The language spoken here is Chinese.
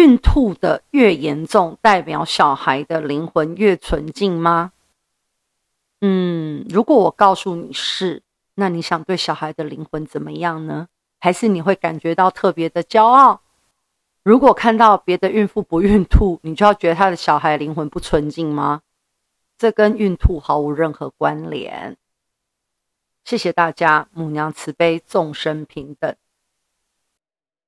孕吐的越严重代表小孩的灵魂越纯净吗？嗯如果我告诉你是那你想对小孩的灵魂怎么样呢？还是你会感觉到特别的骄傲？如果看到别的孕妇不孕吐你就要觉得他的小孩灵魂不纯净吗？这跟孕吐毫无任何关联。谢谢大家母娘慈悲众生平等。